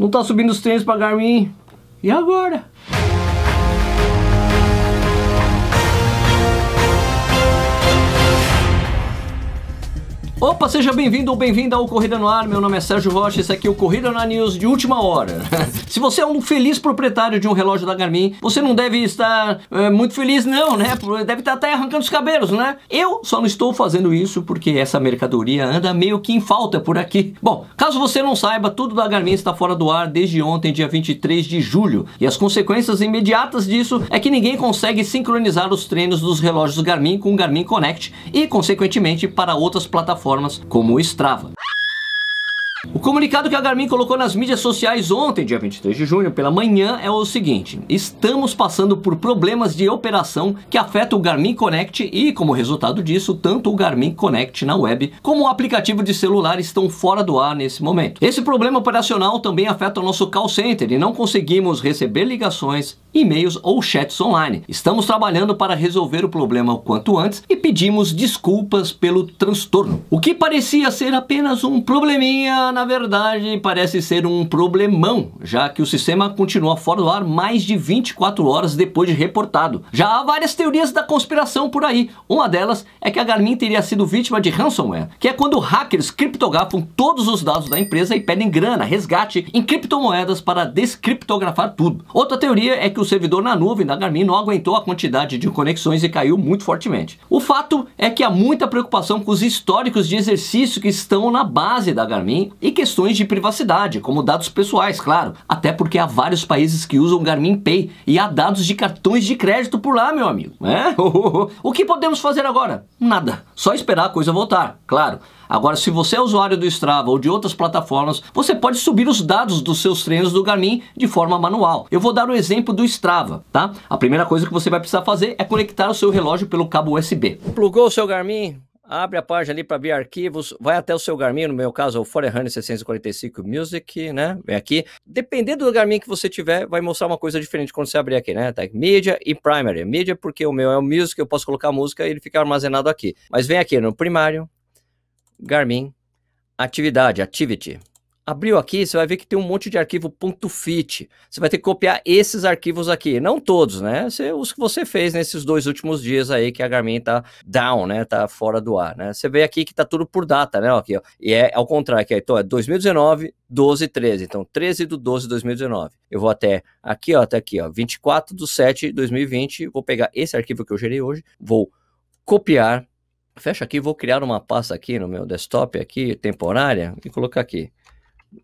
Não tá subindo os treinos pra Garmin. E agora? Opa, seja bem-vindo ou bem-vinda ao Corrida no Ar. Meu nome é Sérgio Rocha, esse aqui é o Corrida no Ar News de última hora. Se você é um feliz proprietário de um relógio da Garmin, você não deve estar é, muito feliz não, né? Deve estar até arrancando os cabelos, né? Eu só não estou fazendo isso porque essa mercadoria anda meio que em falta por aqui. Bom, caso você não saiba, tudo da Garmin está fora do ar desde ontem, dia 23 de julho. E as consequências imediatas disso é que ninguém consegue sincronizar os treinos dos relógios Garmin com o Garmin Connect e, consequentemente, para outras plataformas plataformas como o Strava. O comunicado que a Garmin colocou nas mídias sociais ontem, dia 23 de junho, pela manhã, é o seguinte: estamos passando por problemas de operação que afetam o Garmin Connect e, como resultado disso, tanto o Garmin Connect na web como o aplicativo de celular estão fora do ar nesse momento. Esse problema operacional também afeta o nosso call center e não conseguimos receber ligações, e-mails ou chats online. Estamos trabalhando para resolver o problema o quanto antes e pedimos desculpas pelo transtorno. O que parecia ser apenas um probleminha, na verdade parece ser um problemão, já que o sistema continua fora do ar mais de 24 horas depois de reportado. Já há várias teorias da conspiração por aí. Uma delas é que a Garmin teria sido vítima de ransomware, que é quando hackers criptografam todos os dados da empresa e pedem grana, resgate em criptomoedas para descriptografar tudo. Outra teoria é que o servidor na nuvem da Garmin não aguentou a quantidade de conexões e caiu muito fortemente. O fato é que há muita preocupação com os históricos de exercício que estão na base da Garmin e questões de privacidade, como dados pessoais, claro, até porque há vários países que usam Garmin Pay e há dados de cartões de crédito por lá, meu amigo. É? o que podemos fazer agora? Nada. Só esperar a coisa voltar, claro. Agora, se você é usuário do Strava ou de outras plataformas, você pode subir os dados dos seus treinos do Garmin de forma manual. Eu vou dar o exemplo do Strava, tá? A primeira coisa que você vai precisar fazer é conectar o seu relógio pelo cabo USB. Plugou o seu Garmin? Abre a página ali para abrir arquivos, vai até o seu Garmin, no meu caso, o Forerunner 645 Music, né? Vem aqui. Dependendo do Garmin que você tiver, vai mostrar uma coisa diferente quando você abrir aqui, né? Tá Media e Primary. Media porque o meu é o Music, eu posso colocar música e ele fica armazenado aqui. Mas vem aqui no primário, Garmin, atividade, activity. Abriu aqui, você vai ver que tem um monte de arquivo .fit. Você vai ter que copiar esses arquivos aqui, não todos, né? os que você fez nesses dois últimos dias aí que a Garmin tá down, né? Tá fora do ar, né? Você vê aqui que tá tudo por data, né? Aqui, ó. E é ao contrário, aqui, então é 2019, 12, 13. Então 13 do 12 de 2019. Eu vou até aqui, ó, até aqui, ó, 24 do 7 de 2020. Vou pegar esse arquivo que eu gerei hoje, vou copiar Fecha aqui, vou criar uma pasta aqui no meu desktop aqui, temporária, e colocar aqui,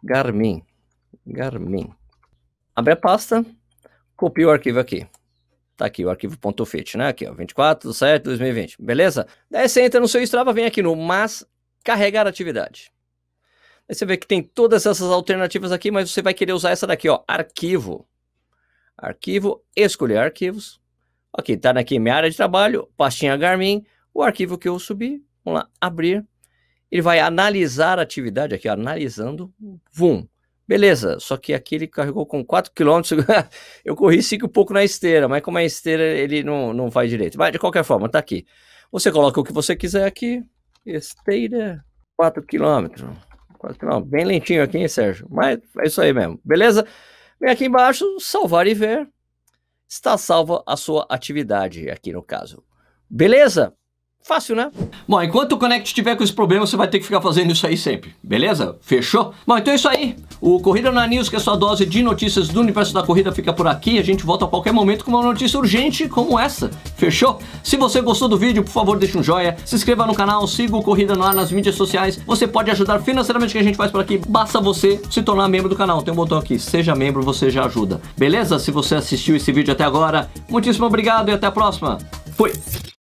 Garmin, Garmin. Abre a pasta, copia o arquivo aqui. Tá aqui o arquivo .fit, né? Aqui, ó, 24 de 7 de 2020, beleza? Daí você entra no seu Strava, vem aqui no mas carregar atividade. Aí você vê que tem todas essas alternativas aqui, mas você vai querer usar essa daqui, ó, arquivo. Arquivo, escolher arquivos. Aqui, tá aqui minha área de trabalho, pastinha Garmin, o arquivo que eu subi, vamos lá, abrir, ele vai analisar a atividade aqui, analisando, vum. Beleza, só que aqui ele carregou com 4 km, eu corri 5 pouco na esteira, mas como é esteira, ele não, não vai direito. Mas de qualquer forma, tá aqui. Você coloca o que você quiser aqui, esteira, 4 km. 4 km, bem lentinho aqui, hein, Sérgio? Mas é isso aí mesmo, beleza? Vem aqui embaixo, salvar e ver. Está salva a sua atividade aqui no caso. Beleza? Fácil, né? Bom, enquanto o Connect estiver com esse problema, você vai ter que ficar fazendo isso aí sempre, beleza? Fechou? Bom, então é isso aí. O Corrida na News, que é a sua dose de notícias do universo da corrida, fica por aqui. A gente volta a qualquer momento com uma notícia urgente como essa. Fechou? Se você gostou do vídeo, por favor, deixe um joinha, se inscreva no canal, siga o Corrida no Ar nas mídias sociais. Você pode ajudar financeiramente que a gente faz por aqui. Basta você se tornar membro do canal. Tem um botão aqui, seja membro, você já ajuda. Beleza? Se você assistiu esse vídeo até agora, muitíssimo obrigado e até a próxima. Fui!